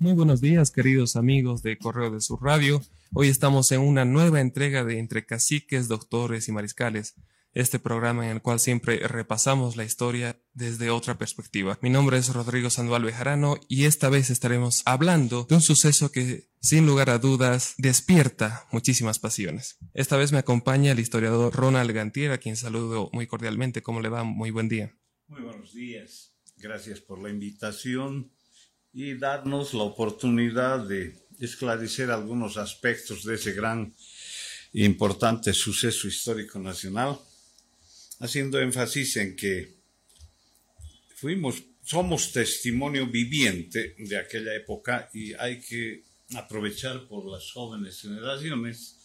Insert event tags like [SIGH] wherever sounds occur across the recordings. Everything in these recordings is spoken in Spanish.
Muy buenos días, queridos amigos de Correo de Sur Radio. Hoy estamos en una nueva entrega de Entre Caciques, Doctores y Mariscales, este programa en el cual siempre repasamos la historia desde otra perspectiva. Mi nombre es Rodrigo Sandoval Bejarano y esta vez estaremos hablando de un suceso que, sin lugar a dudas, despierta muchísimas pasiones. Esta vez me acompaña el historiador Ronald Gantier, a quien saludo muy cordialmente. ¿Cómo le va? Muy buen día. Muy buenos días. Gracias por la invitación y darnos la oportunidad de esclarecer algunos aspectos de ese gran e importante suceso histórico nacional haciendo énfasis en que fuimos, somos testimonio viviente de aquella época y hay que aprovechar por las jóvenes generaciones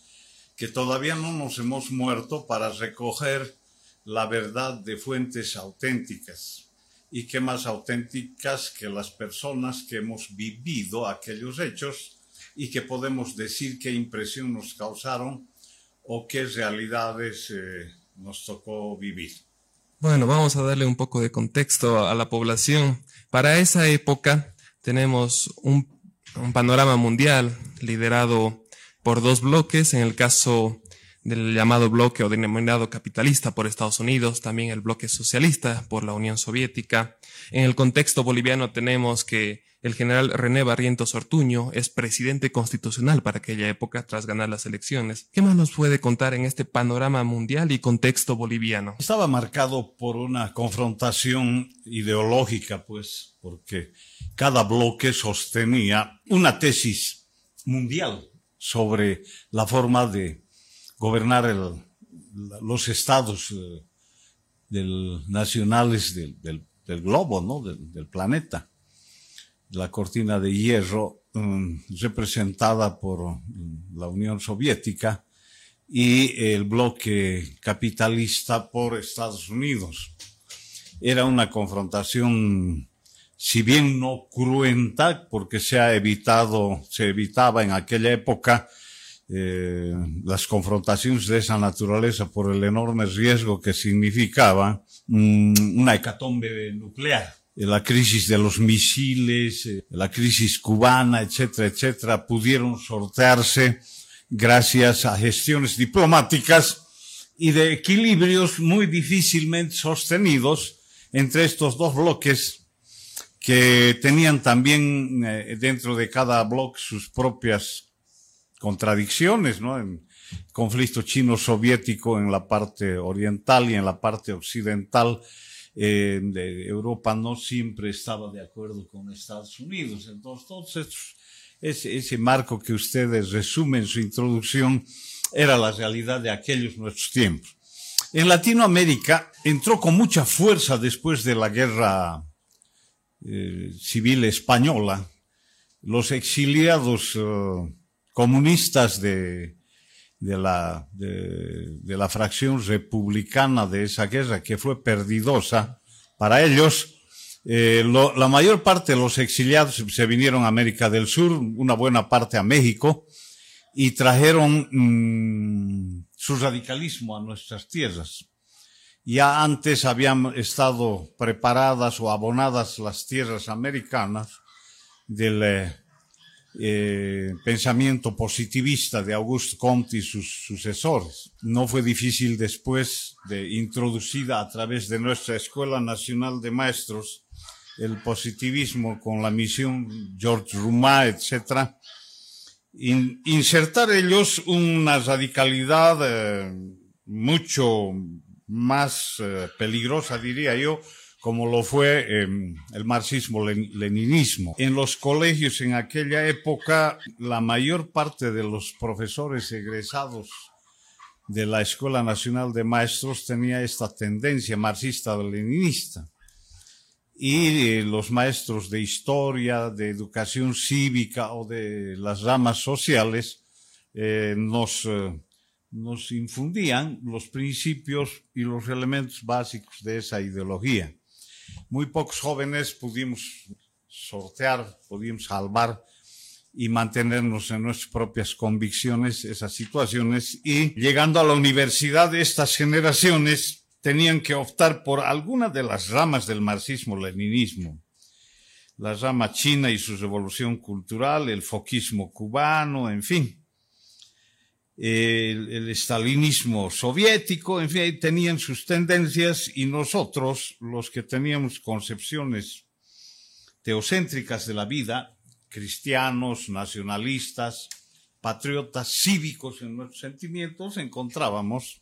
que todavía no nos hemos muerto para recoger la verdad de fuentes auténticas. Y qué más auténticas que las personas que hemos vivido aquellos hechos y que podemos decir qué impresión nos causaron o qué realidades eh, nos tocó vivir. Bueno, vamos a darle un poco de contexto a la población. Para esa época tenemos un, panorama mundial liderado por dos bloques, en el caso del llamado bloque o denominado capitalista por Estados Unidos, también el bloque socialista por la Unión Soviética. En el contexto boliviano tenemos que el general René Barrientos Ortuño es presidente constitucional para aquella época tras ganar las elecciones. ¿Qué más nos puede contar en este panorama mundial y contexto boliviano? Estaba marcado por una confrontación ideológica, pues, porque cada bloque sostenía una tesis mundial sobre la forma de gobernar los estados eh, nacionales del, globo, ¿no? del planeta la cortina de hierro mm, representada por mm, la Unión Soviética y el bloque capitalista por Estados Unidos. Era una confrontación, si bien no cruenta, porque se ha evitado, se evitaba en aquella época eh, las confrontaciones de esa naturaleza por el enorme riesgo que significaba mm, una hecatombe nuclear. La crisis de los misiles, eh, la crisis cubana, etcétera, etcétera, pudieron sortearse gracias a gestiones diplomáticas y de equilibrios muy difícilmente sostenidos entre estos dos bloques que tenían también eh, dentro de cada bloque sus propias contradicciones, ¿no? En conflicto chino-soviético en la parte oriental y en la parte occidental eh, de Europa no siempre estaba de acuerdo con Estados Unidos. Entonces, ese, ese marco que ustedes resumen en su introducción era la realidad de aquellos nuestros tiempos. En Latinoamérica entró con mucha fuerza después de la guerra eh, civil española los exiliados eh, comunistas de, de la, de, la fracción republicana de esa guerra, que fue perdidosa para ellos. Eh, la mayor parte de los exiliados se vinieron a América del Sur, una buena parte a México, y trajeron mm, su radicalismo a nuestras tierras. Ya antes habían estado preparadas o abonadas las tierras americanas del, eh, pensamiento positivista de Auguste Comte y sus sucesores. No fue difícil después de introducida a través de nuestra Escuela Nacional de Maestros el positivismo con la misión George Roumat, etc., insertar ellos una radicalidad eh, mucho más eh, peligrosa, diría yo, como lo fue em, el marxismo-leninismo. En los colegios en aquella época, la mayor parte de los profesores egresados de la Escuela Nacional de Maestros tenía esta tendencia marxista-leninista. Y eh, los maestros de historia, de educación cívica o de las ramas sociales eh, eh, nos infundían los principios y los elementos básicos de esa ideología muy pocos jóvenes pudimos sortear, pudimos salvar y mantenernos en nuestras propias convicciones, esas situaciones, y llegando a la universidad, estas generaciones tenían que optar por alguna de las ramas del marxismo-leninismo. la rama china y su revolución cultural, el foquismo cubano, en fin. El, estalinismo soviético, en fin, tenían sus tendencias y nosotros, los que teníamos concepciones teocéntricas de la vida, cristianos, nacionalistas, patriotas, cívicos en nuestros sentimientos, encontrábamos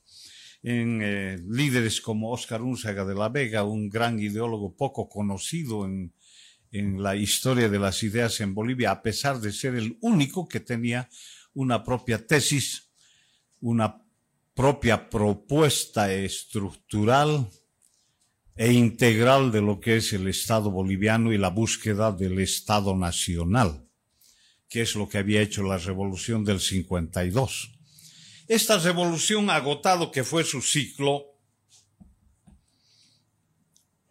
en eh, líderes como Oscar Unzaga de la Vega, un gran ideólogo poco conocido en, en la historia de las ideas en Bolivia, a pesar de ser el único que tenía una propia tesis, una propia propuesta estructural e integral de lo que es el Estado boliviano y la búsqueda del Estado nacional, que es lo que había hecho la revolución del 52. Esta revolución, agotado que fue su ciclo,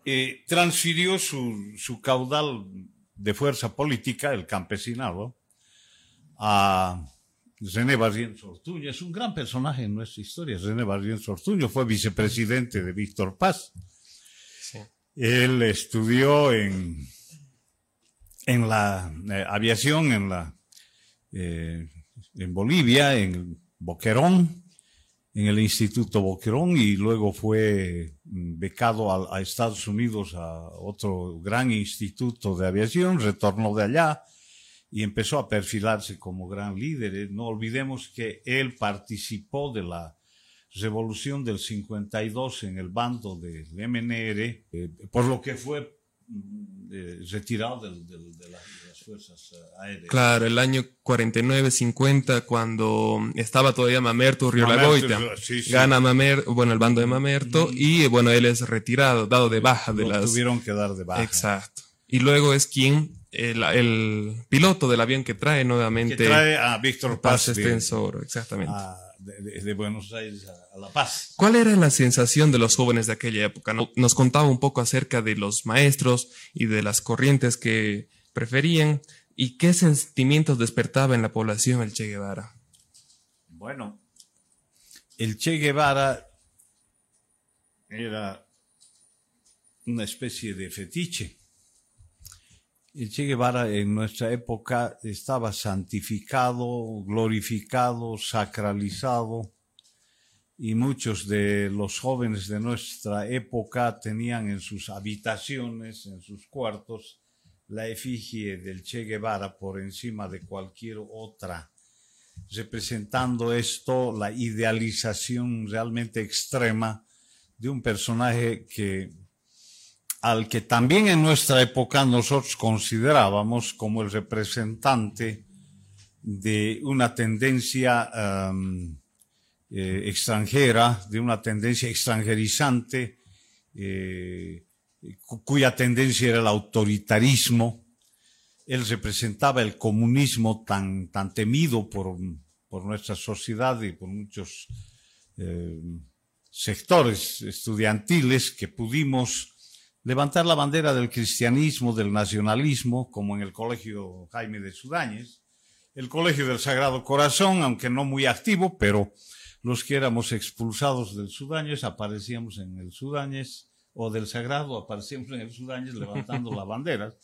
eh, transfirió su, su, caudal de fuerza política, el campesinado, a René Barrientos Ortuño. Es un gran personaje en nuestra historia. René Barrientos Ortuño fue vicepresidente de Víctor Paz. Sí. Él estudió en, en la eh, aviación en, la, eh, en Bolivia, en Boquerón, en el Instituto Boquerón y luego fue mm, becado a, a, Estados Unidos a otro gran instituto de aviación, retornó de allá y empezó a perfilarse como gran líder. No olvidemos que él participó de la revolución del 52 en el bando del MNR, eh, por lo que fue mm, eh, retirado de la fuerzas eh, aéreas. Claro, el año 49-50, cuando estaba todavía Mamerto Riolagoita, sí, sí. gana Mamerto, bueno, el bando de Mamerto, y bueno, él es retirado, dado de baja de Lo las... tuvieron que dar de baja. Exacto. Y luego es quien, el, el piloto del avión que trae nuevamente... Que trae a Víctor Paz. Paz exactamente. A, de, de, Buenos Aires a, a, La Paz. ¿Cuál era la sensación de los jóvenes de aquella época? Nos contaba un poco acerca de los maestros y de las corrientes que preferían y qué sentimientos despertaba en la población el Che Guevara. Bueno, el Che Guevara era una especie de fetiche. El Che Guevara en nuestra época estaba santificado, glorificado, sacralizado. Y muchos de los jóvenes de nuestra época tenían en sus habitaciones, en sus cuartos, la efigie del Che Guevara por encima de cualquier otra, representando esto la idealización realmente extrema de un personaje que al que también en nuestra época nosotros considerábamos como el representante de una tendencia um, eh, extranjera, de una tendencia extranjerizante, eh, cuya tendencia era el autoritarismo. Él representaba el comunismo tan, tan temido por, por nuestra sociedad y por muchos eh, sectores estudiantiles que pudimos levantar la bandera del cristianismo, del nacionalismo, como en el Colegio Jaime de Sudáñez, el Colegio del Sagrado Corazón, aunque no muy activo, pero los que éramos expulsados del Sudáñez aparecíamos en el Sudáñez, o del Sagrado, aparecíamos en el Sudáñez levantando la bandera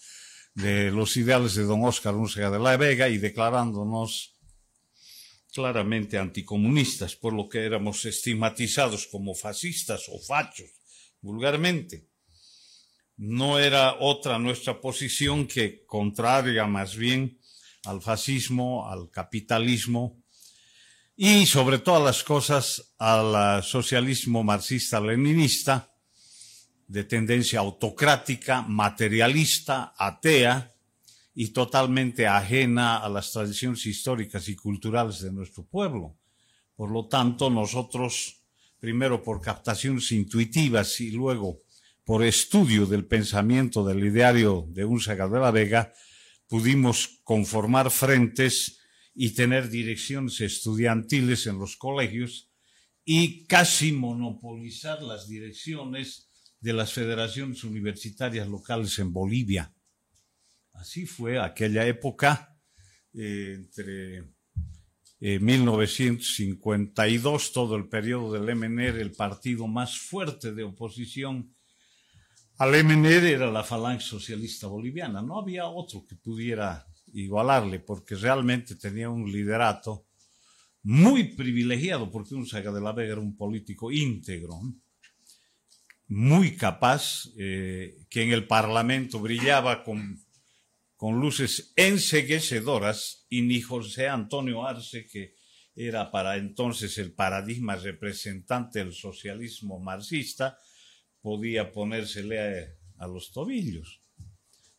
de los ideales de don Oscar Unzaga de la Vega y declarándonos claramente anticomunistas, por lo que éramos estigmatizados como fascistas o fachos, vulgarmente. No era otra nuestra posición que contraria más bien al fascismo, al capitalismo y sobre todas las cosas al socialismo marxista-leninista, de tendencia autocrática, materialista, atea y totalmente ajena a las tradiciones históricas y culturales de nuestro pueblo. Por lo tanto, nosotros, primero por captaciones intuitivas y luego por estudio del pensamiento del ideario de Unzaga de la Vega, pudimos conformar frentes y tener direcciones estudiantiles en los colegios y casi monopolizar las direcciones de las federaciones universitarias locales en Bolivia. Así fue aquella época, eh, entre eh, 1952, todo el periodo del MNR, el partido más fuerte de oposición Al era la falange socialista boliviana, no había otro que pudiera igualarle, porque realmente tenía un liderato muy privilegiado, porque un Saga de la Vega era un político íntegro, muy capaz, eh, que en el Parlamento brillaba con, con luces enseguecedoras, y ni José Antonio Arce, que era para entonces el paradigma representante del socialismo marxista, podía ponérsele a, los tobillos.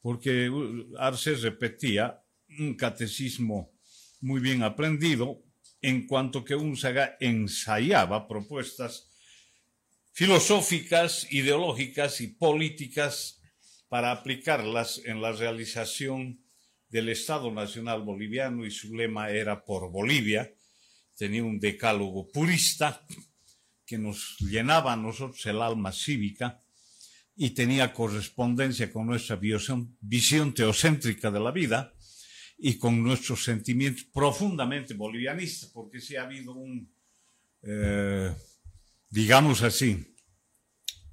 Porque uh, Arce repetía un catecismo muy bien aprendido, en cuanto que Unzaga ensayaba propuestas filosóficas, ideológicas y políticas para aplicarlas en la realización del Estado Nacional Boliviano y su lema era por Bolivia. Tenía un decálogo purista que nos llenaba a nosotros el alma cívica y tenía correspondencia con nuestra visión, teocéntrica de la vida y con nuestros sentimientos profundamente bolivianistas, porque si ha habido un, eh, digamos así,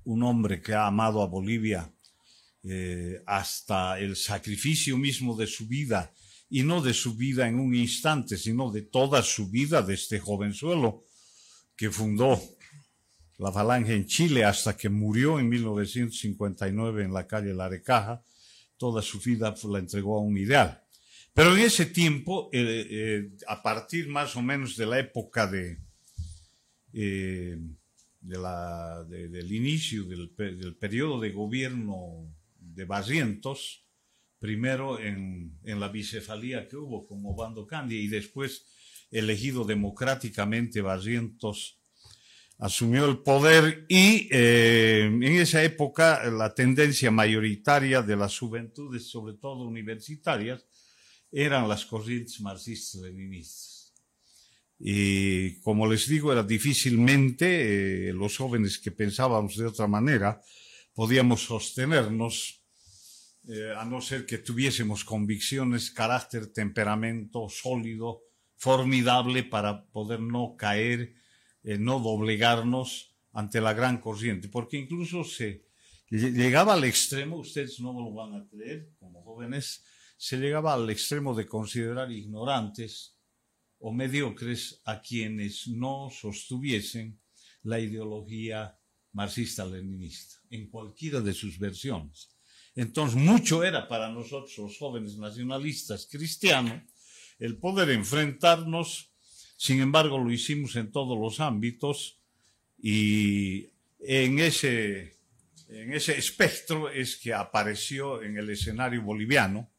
un hombre que ha amado a Bolivia eh, hasta el sacrificio mismo de su vida, y no de su vida en un instante, sino de toda su vida de este jovenzuelo que fundó la Falange en Chile hasta que murió en 1959 en la calle La Recaja, toda su vida la entregó a un ideal. Pero en ese tiempo, eh, eh, a partir más o menos de la época eh, del inicio del, periodo de gobierno de Barrientos, primero en, la bicefalía que hubo con Obando Candia y después elegido democráticamente Barrientos asumió el poder y en esa época la tendencia mayoritaria de las juventudes, sobre todo universitarias, eran las corrientes marxistas-leninistas. Y como les digo, era difícilmente eh, los jóvenes que pensábamos de otra manera podíamos sostenernos, eh, a no ser que tuviésemos convicciones, carácter, temperamento sólido, formidable para poder no caer, eh, no doblegarnos ante la gran corriente, porque incluso se llegaba al extremo, ustedes no lo van a creer como jóvenes, se llegaba al extremo de considerar ignorantes o mediocres a quienes no sostuviesen la ideología marxista-leninista, en cualquiera de sus versiones. Entonces, mucho era para nosotros, los jóvenes nacionalistas cristianos, el poder enfrentarnos, sin embargo, lo hicimos en todos los ámbitos y en ese, en ese espectro es que apareció en el escenario boliviano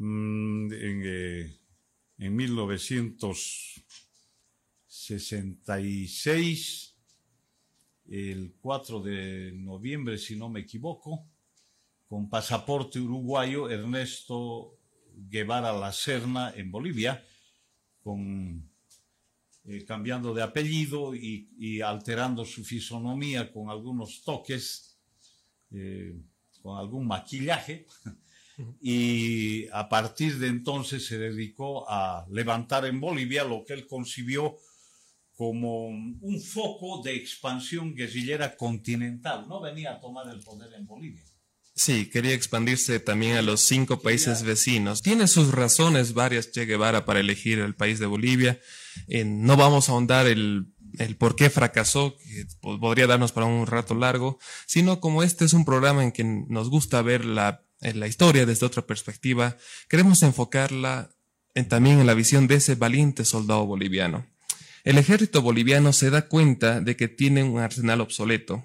Mm, en, 1966, eh, el 4 de noviembre, si no me equivoco, con pasaporte uruguayo, Ernesto Guevara La Serna en Bolivia, con, eh, cambiando de apellido y, alterando su fisonomía con algunos toques, eh, con algún maquillaje. [LAUGHS] y a partir de entonces se dedicó a levantar en Bolivia lo que él concibió como un foco de expansión guerrillera continental. No venía a tomar el poder en Bolivia. Sí, quería expandirse también a los cinco países vecinos. Tiene sus razones varias Che Guevara para elegir el país de Bolivia. no vamos a ahondar el, el por qué fracasó, que podría darnos para un rato largo, sino como este es un programa en que nos gusta ver la en la historia desde otra perspectiva, queremos enfocarla en, también en la visión de ese valiente soldado boliviano. El ejército boliviano se da cuenta de que tiene un arsenal obsoleto,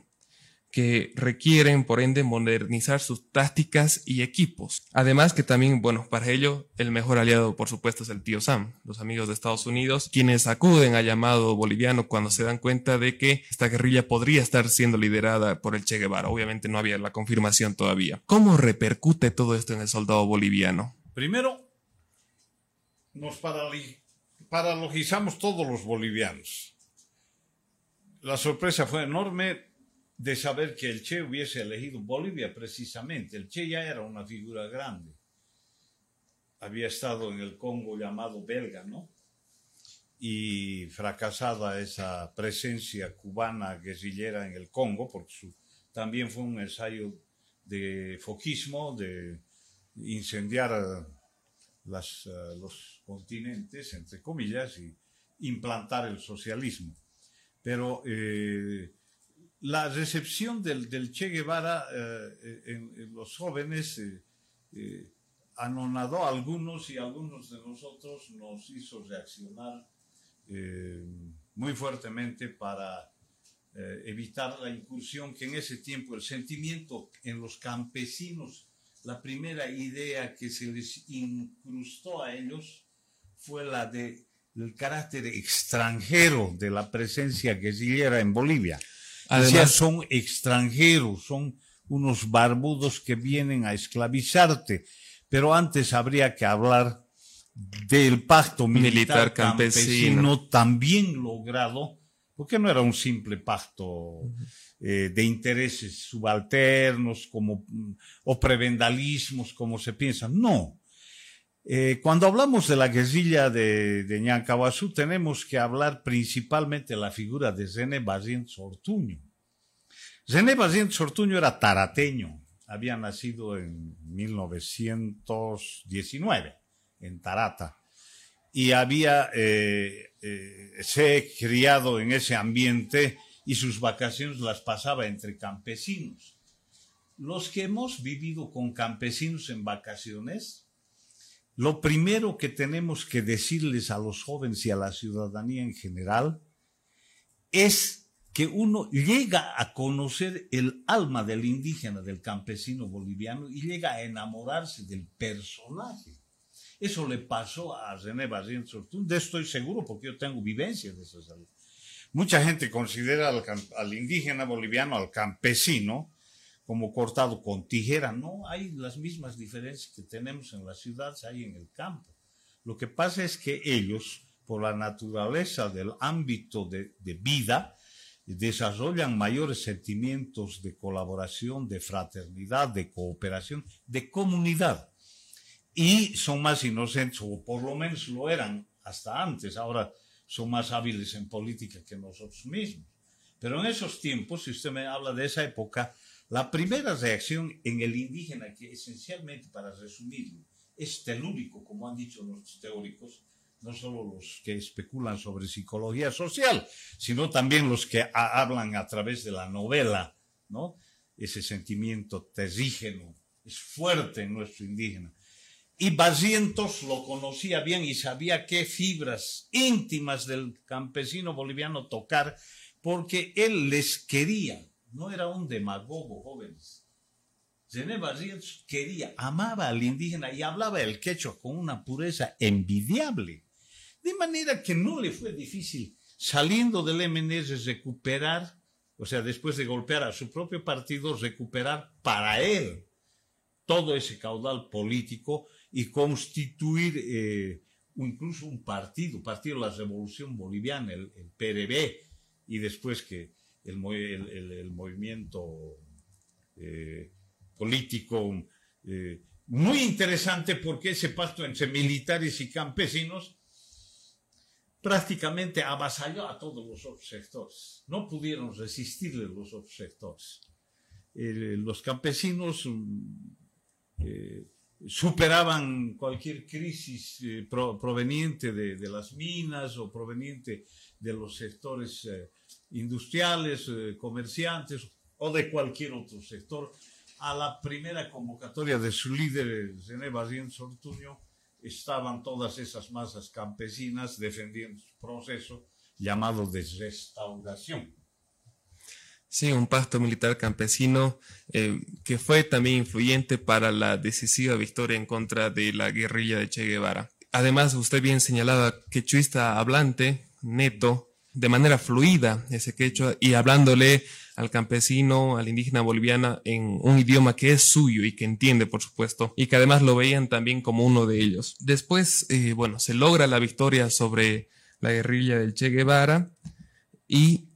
que requieren, por ende, modernizar sus tácticas y equipos. Además que también, bueno, para ello, el mejor aliado, por supuesto, es el tío Sam, los amigos de Estados Unidos, quienes acuden al llamado boliviano cuando se dan cuenta de que esta guerrilla podría estar siendo liderada por el Che Guevara. Obviamente no había la confirmación todavía. ¿Cómo repercute todo esto en el soldado boliviano? Primero, nos paralizamos todos los bolivianos. La sorpresa fue enorme de saber que el Che hubiese elegido Bolivia precisamente. El Che ya era una figura grande. Había estado en el Congo llamado belga, ¿no? Y fracasada esa presencia cubana guerrillera en el Congo, porque también fue un ensayo de foquismo, de incendiar las, los continentes, entre comillas, y implantar el socialismo. Pero la recepción del, Che Guevara en, los jóvenes anonadó a algunos y algunos de nosotros nos hizo reaccionar eh, muy fuertemente para eh, evitar la incursión que en ese tiempo el sentimiento en los campesinos, la primera idea que se les incrustó a ellos fue la de el carácter extranjero de la presencia guerrillera en Bolivia. Además, son extranjeros, son unos barbudos que vienen a esclavizarte pero antes habría que hablar del pacto militar, campesino. también logrado, porque no era un simple pacto eh, de intereses subalternos como, mm, o prebendalismos, como se piensa. No. Eh, cuando hablamos de la guerrilla de, de tenemos que hablar principalmente de la figura de René Barrientos Ortuño. René Barrientos Ortuño era tarateño, había nacido en 1919 en Tarata y había eh, eh, se criado en ese ambiente y sus vacaciones las pasaba entre campesinos. Los que hemos vivido con campesinos en vacaciones, lo primero que tenemos que decirles a los jóvenes y a la ciudadanía en general es que uno llega a conocer el alma del indígena, del campesino boliviano, y llega a enamorarse del personaje. Eso le pasó a René Barrientos De estoy seguro porque yo tengo vivencia de salud. Mucha gente considera al, indígena boliviano, al campesino, como cortado con tijera. No, hay las mismas diferencias que tenemos en las ciudades, hay en el campo. Lo que pasa es que ellos, por la naturaleza del ámbito de vida, desarrollan mayores sentimientos de colaboración, de fraternidad, de cooperación, de comunidad. Y son más inocentes, o por lo menos lo eran hasta antes. Ahora son más hábiles en política que nosotros mismos. Pero en esos tiempos, si usted me habla de esa época, la primera reacción en el indígena, que esencialmente, para resumirlo, es telúrico, como han dicho los teóricos, no solo los que especulan sobre psicología social, sino también los que hablan a través de la novela, ¿no? Ese sentimiento terrígeno es fuerte en nuestro indígena. Y Barrientos lo conocía bien y sabía qué fibras íntimas del campesino boliviano tocar, porque él les quería, no era un demagogo, jóvenes. René Barrientos quería, amaba al indígena y hablaba el quechua con una pureza envidiable. De manera que no le fue difícil, saliendo del MNS, recuperar, o sea, después de golpear a su propio partido, recuperar para él todo ese caudal político y constituir eh, incluso un partido, Partido de la Revolución Boliviana, el, PRB, y después que el, movimiento eh, político, eh, muy interesante porque ese pacto entre militares y campesinos prácticamente avasalló a todos los otros sectores. No pudieron resistirle los otros sectores. los campesinos mm, eh, superaban cualquier crisis eh, proveniente de, las minas o proveniente de los sectores eh, industriales, comerciantes o de cualquier otro sector. A la primera convocatoria de su líder, René Barrientos Ortuño, estaban todas esas masas campesinas defendiendo su proceso llamado de restauración. Sí, un pacto militar campesino eh, que fue también influyente para la decisiva victoria en contra de la guerrilla de Che Guevara. Además, usted bien señalaba, quechuista hablante, neto, de manera fluida ese quechua y hablándole al campesino, al indígena boliviana en un idioma que es suyo y que entiende, por supuesto, y que además lo veían también como uno de ellos. Después, eh, bueno, se logra la victoria sobre la guerrilla del Che Guevara y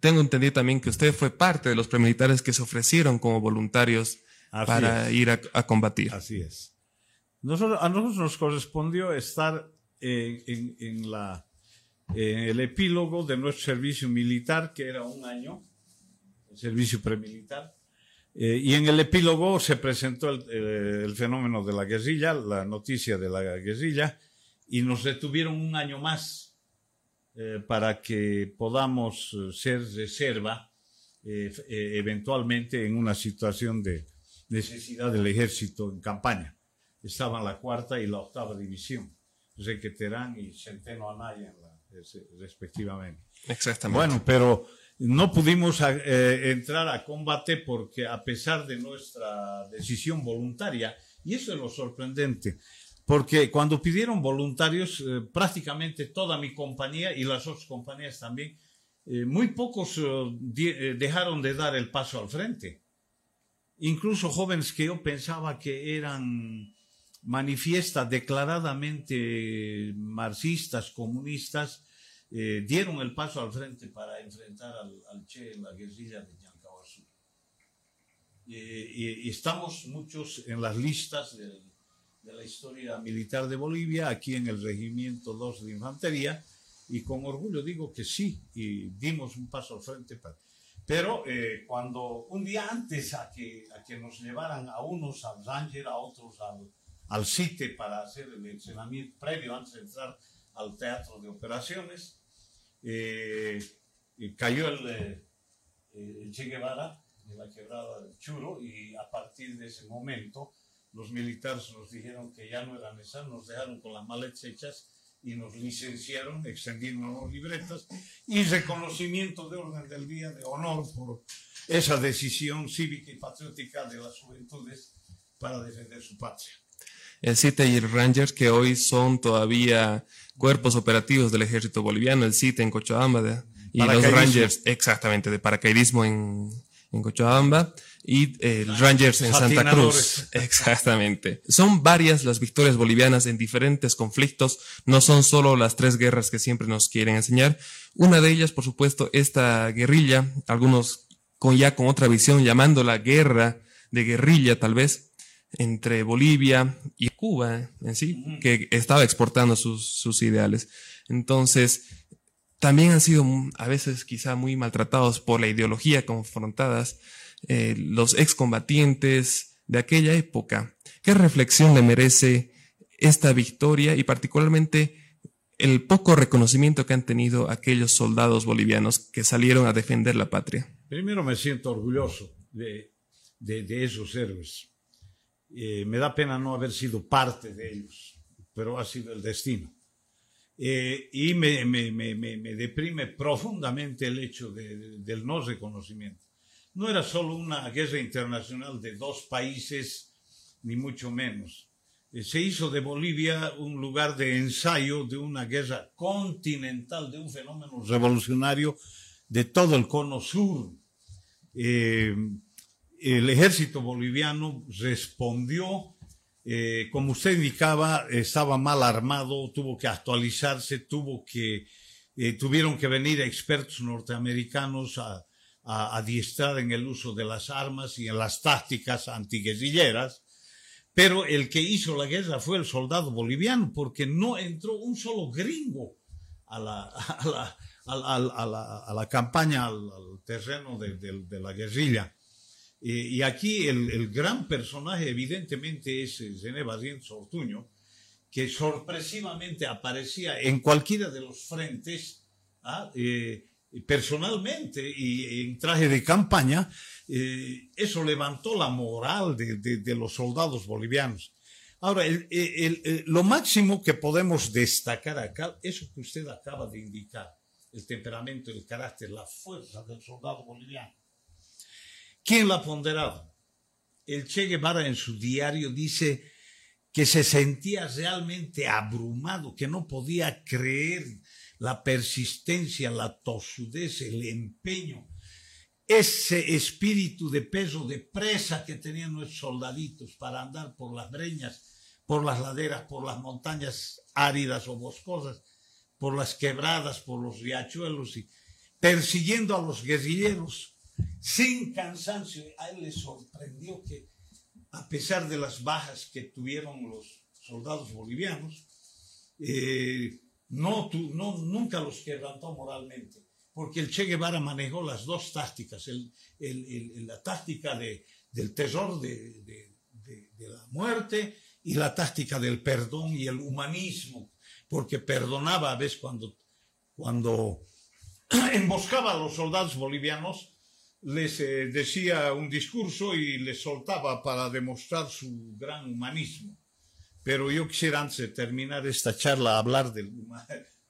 tengo entendido también que usted fue parte de los premilitares que se ofrecieron como voluntarios para ir a, combatir. Así es. a nosotros nos correspondió estar en, la, en el epílogo de nuestro servicio militar, que era un año, servicio premilitar, Eh, y en el epílogo se presentó eh, el, fenómeno de la guerrilla, la noticia de la guerrilla, y nos detuvieron un año más eh, para que podamos ser reserva eventualmente en una situación de necesidad del ejército en campaña. Estaban la cuarta y la octava división, Requeterán y Centeno Anaya, respectivamente. Exactamente. Bueno, pero no pudimos eh, entrar a combate porque a pesar de nuestra decisión voluntaria, y eso es lo sorprendente, porque cuando pidieron voluntarios, eh, prácticamente toda mi compañía y las otras compañías también, eh, muy pocos dejaron de dar el paso al frente. Incluso jóvenes que yo pensaba que eran manifiestas, declaradamente marxistas, comunistas, eh, dieron el paso al frente para enfrentar al, Che en la guerrilla de Yancahuazú. y, estamos muchos en las listas de, la historia militar de Bolivia, aquí en el Regimiento 2 de Infantería, y con orgullo digo que sí, y dimos un paso al frente. Para... Pero eh, cuando un día antes a que, a que nos llevaran a unos al Ranger, a otros al, al CITE para hacer el entrenamiento previo antes de entrar al teatro de operaciones, eh, cayó el, eh, Che Guevara de la quebrada del Churo y a partir de ese momento los militares nos dijeron que ya no eran esas, nos dejaron con las maletas hechas y nos licenciaron, extendiendo las libretas y reconocimiento de orden del día de honor por esa decisión cívica y patriótica de las juventudes para defender su patria. El CITE y el Rangers que hoy son todavía cuerpos operativos del ejército boliviano, el CITE en Cochabamba y los Rangers, exactamente, de paracaidismo en, en Cochabamba y el ah, Rangers en Santa Cruz. [LAUGHS] Exactamente. Son varias las victorias bolivianas en diferentes conflictos, no son solo las tres guerras que siempre nos quieren enseñar. Una de ellas, por supuesto, esta guerrilla, algunos con ya con otra visión llamándola guerra de guerrilla tal vez, entre Bolivia y Cuba en sí, que estaba exportando sus, ideales. Entonces, también han sido a veces quizá muy maltratados por la ideología confrontadas eh, los excombatientes de aquella época. ¿Qué reflexión le merece esta victoria y particularmente el poco reconocimiento que han tenido aquellos soldados bolivianos que salieron a defender la patria? Primero me siento orgulloso de, de esos héroes eh, me da pena no haber sido parte de ellos, pero ha sido el destino. Eh, y me, me, me, me, deprime profundamente el hecho del no reconocimiento. No era solo una guerra internacional de dos países, ni mucho menos. Eh, se hizo de Bolivia un lugar de ensayo de una guerra continental, de un fenómeno revolucionario de todo el cono sur el ejército boliviano respondió, eh, como usted indicaba, estaba mal armado, tuvo que actualizarse, tuvo que, eh, tuvieron que venir expertos norteamericanos a, adiestrar en el uso de las armas y en las tácticas antiguerrilleras. Pero el que hizo la guerra fue el soldado boliviano, porque no entró un solo gringo a la, a la, campaña, al, terreno de la guerrilla. Eh, y aquí el, gran personaje evidentemente es René Barrientos Ortuño, que sorpresivamente aparecía en cualquiera de los frentes, ¿ah? eh, personalmente y en traje de campaña, eh, eso levantó la moral de, los soldados bolivianos. Ahora, lo máximo que podemos destacar acá, eso que usted acaba de indicar, el temperamento, el carácter, la fuerza del soldado boliviano. ¿Quién lo ha ponderado? El Che Guevara en su diario dice que se sentía realmente abrumado, que no podía creer la persistencia, la tosudez, el empeño, ese espíritu de peso, de presa que tenían nuestros soldaditos para andar por las breñas, por las laderas, por las montañas áridas o boscosas, por las quebradas, por los riachuelos y persiguiendo a los guerrilleros sin cansancio. A él le sorprendió que, a pesar de las bajas que tuvieron los soldados bolivianos, eh, no, nunca los quebrantó moralmente, porque el Che Guevara manejó las dos tácticas, la táctica de, del terror de, de la muerte y la táctica del perdón y el humanismo, porque perdonaba a veces cuando, cuando [CLEARS THROAT] emboscaba a los soldados bolivianos, les eh, decía un discurso y les soltaba para demostrar su gran humanismo. Pero yo quisiera antes de terminar esta charla hablar del,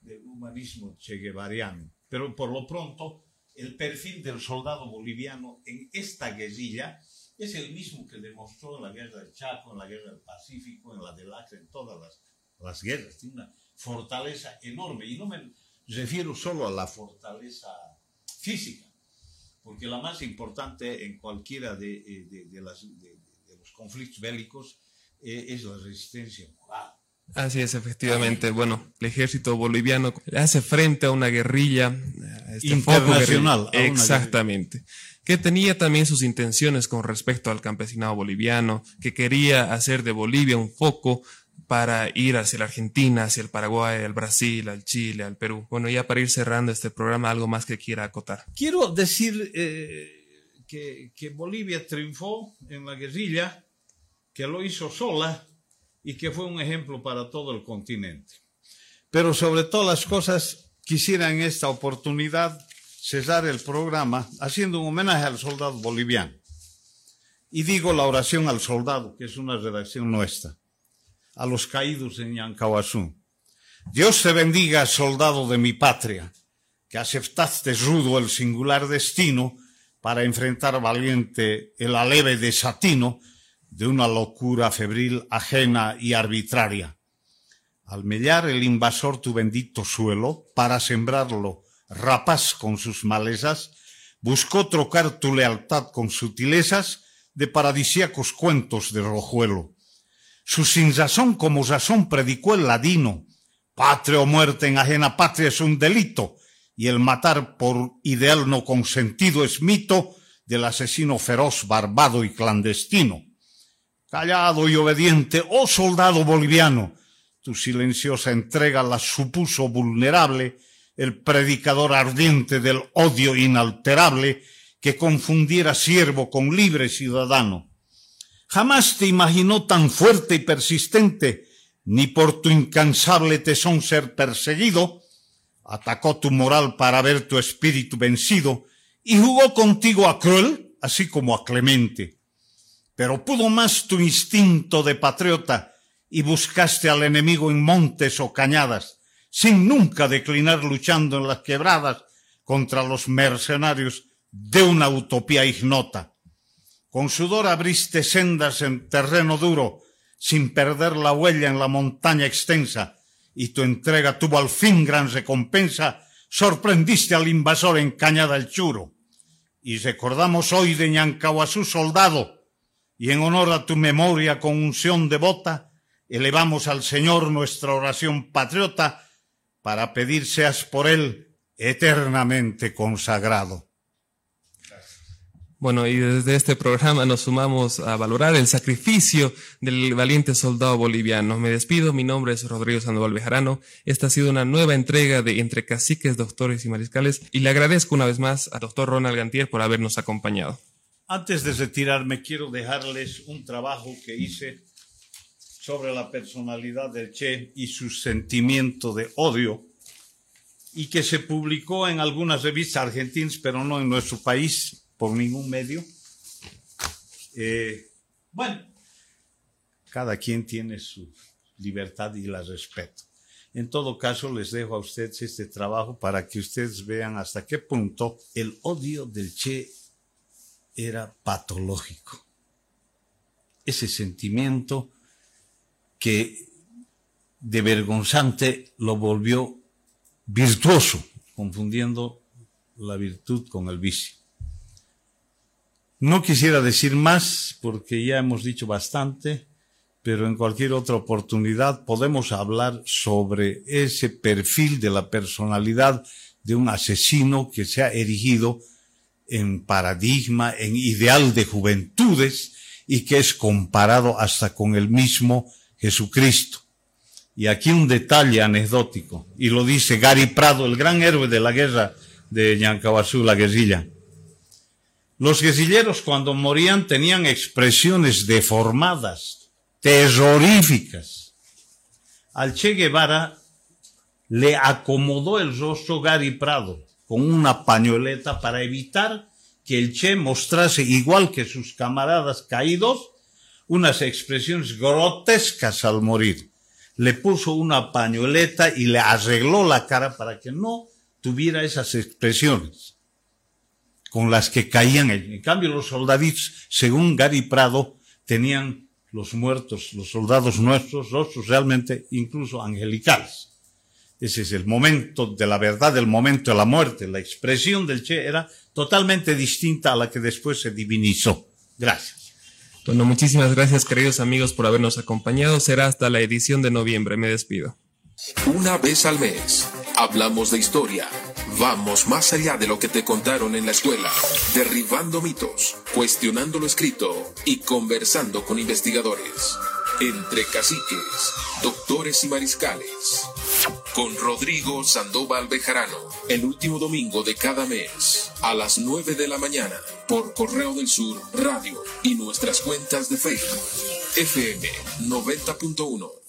del humanismo che guevariano. Pero por lo pronto, el perfil del soldado boliviano en esta guerrilla es el mismo que demostró en la guerra del Chaco, en la guerra del Pacífico, en la del Acre, en todas las, las guerras. Tiene una fortaleza enorme. Y no me refiero solo a la fortaleza física, porque la más importante en cualquiera de, eh, de, de, las, de los conflictos bélicos eh, es la resistencia moral. Así es, efectivamente. Bueno, el ejército boliviano hace frente a una guerrilla este internacional. Guerrilla. Exactamente. Guerrilla. Que tenía también sus intenciones con respecto al campesinado boliviano, que quería hacer de Bolivia un foco para ir hacia la Argentina, hacia el Paraguay, al Brasil, al Chile, al Perú. Bueno, ya para ir cerrando este programa, algo más que quiera acotar. Quiero decir eh, que, que Bolivia triunfó en la guerrilla, que lo hizo sola y que fue un ejemplo para todo el continente. Pero sobre todas las cosas, quisiera en esta oportunidad cesar el programa haciendo un homenaje al soldado boliviano. Y digo la oración al soldado, que es una redacción nuestra, a los caídos en Yancahuazú. Dios te bendiga, soldado de mi patria, que aceptaste rudo el singular destino para enfrentar valiente el aleve desatino de una locura febril ajena y arbitraria. Al mellar el invasor tu bendito suelo, para sembrarlo rapaz con sus malezas, buscó trocar tu lealtad con sutilezas de paradisíacos cuentos de rojuelo. Su sinrazón como razón predicó el ladino. Patria o muerte en ajena patria es un delito, y el matar por ideal no consentido es mito del asesino feroz, barbado y clandestino. Callado y obediente, oh soldado boliviano, tu silenciosa entrega la supuso vulnerable, el predicador ardiente del odio inalterable que confundiera siervo con libre ciudadano. Jamás te imaginó tan fuerte y persistente, ni por tu incansable tesón ser perseguido, atacó tu moral para ver tu espíritu vencido, y jugó contigo a cruel, así como a clemente pero pudo más tu instinto de patriota y buscaste al enemigo en montes o cañadas, sin nunca declinar luchando en las quebradas contra los mercenarios de una utopía ignota. Con sudor abriste sendas en terreno duro, sin perder la huella en la montaña extensa, y tu entrega tuvo al fin gran recompensa, sorprendiste al invasor en Cañada el Churo. Y recordamos hoy de Ñancahuazú soldado, y en honor a tu memoria con unción devota, elevamos al Señor nuestra oración patriota para pedir seas por Él eternamente consagrado. Bueno, y desde este programa nos sumamos a valorar el sacrificio del valiente soldado boliviano. Me despido, mi nombre es Rodrigo Sandoval Bejarano. Esta ha sido una nueva entrega de Entre Caciques, Doctores y Mariscales y le agradezco una vez más al doctor Ronald Gantier por habernos acompañado. Antes de retirarme, quiero dejarles un trabajo que hice sobre la personalidad del Che y su sentimiento de odio y que se publicó en algunas revistas argentinas, pero no en nuestro país por ningún medio. Eh, bueno, cada quien tiene su libertad y la respeto. En todo caso, les dejo a ustedes este trabajo para que ustedes vean hasta qué punto el odio del Che era patológico. Ese sentimiento que de vergonzante lo volvió virtuoso, confundiendo la virtud con el vicio. No quisiera decir más porque ya hemos dicho bastante, pero en cualquier otra oportunidad podemos hablar sobre ese perfil de la personalidad de un asesino que se ha erigido en paradigma, en ideal de juventudes y que es comparado hasta con el mismo Jesucristo. Y aquí un detalle anecdótico, y lo dice Gary Prado, el gran héroe de la guerra de Ñancahuazú, la guerrilla. Los guerrilleros cuando morían tenían expresiones deformadas, terroríficas. Al Che Guevara le acomodó el rostro Gary Prado con una pañoleta para evitar que el Che mostrase, igual que sus camaradas caídos, unas expresiones grotescas al morir. Le puso una pañoleta y le arregló la cara para que no tuviera esas expresiones con las que caían. En cambio, los soldaditos, según Gary Prado, tenían los muertos, los soldados nuestros, rostros realmente incluso angelicales. Ese es el momento de la verdad, el momento de la muerte. La expresión del Che era totalmente distinta a la que después se divinizó. Gracias. Bueno, muchísimas gracias, queridos amigos, por habernos acompañado. Será hasta la edición de noviembre. Me despido. Una vez al mes, hablamos de historia. Vamos más allá de lo que te contaron en la escuela, derribando mitos, cuestionando lo escrito y conversando con investigadores. Entre caciques, doctores y mariscales. Con Rodrigo Sandoval Bejarano, el último domingo de cada mes, a las 9 de la mañana, por Correo del Sur Radio y nuestras cuentas de Facebook. FM 90.1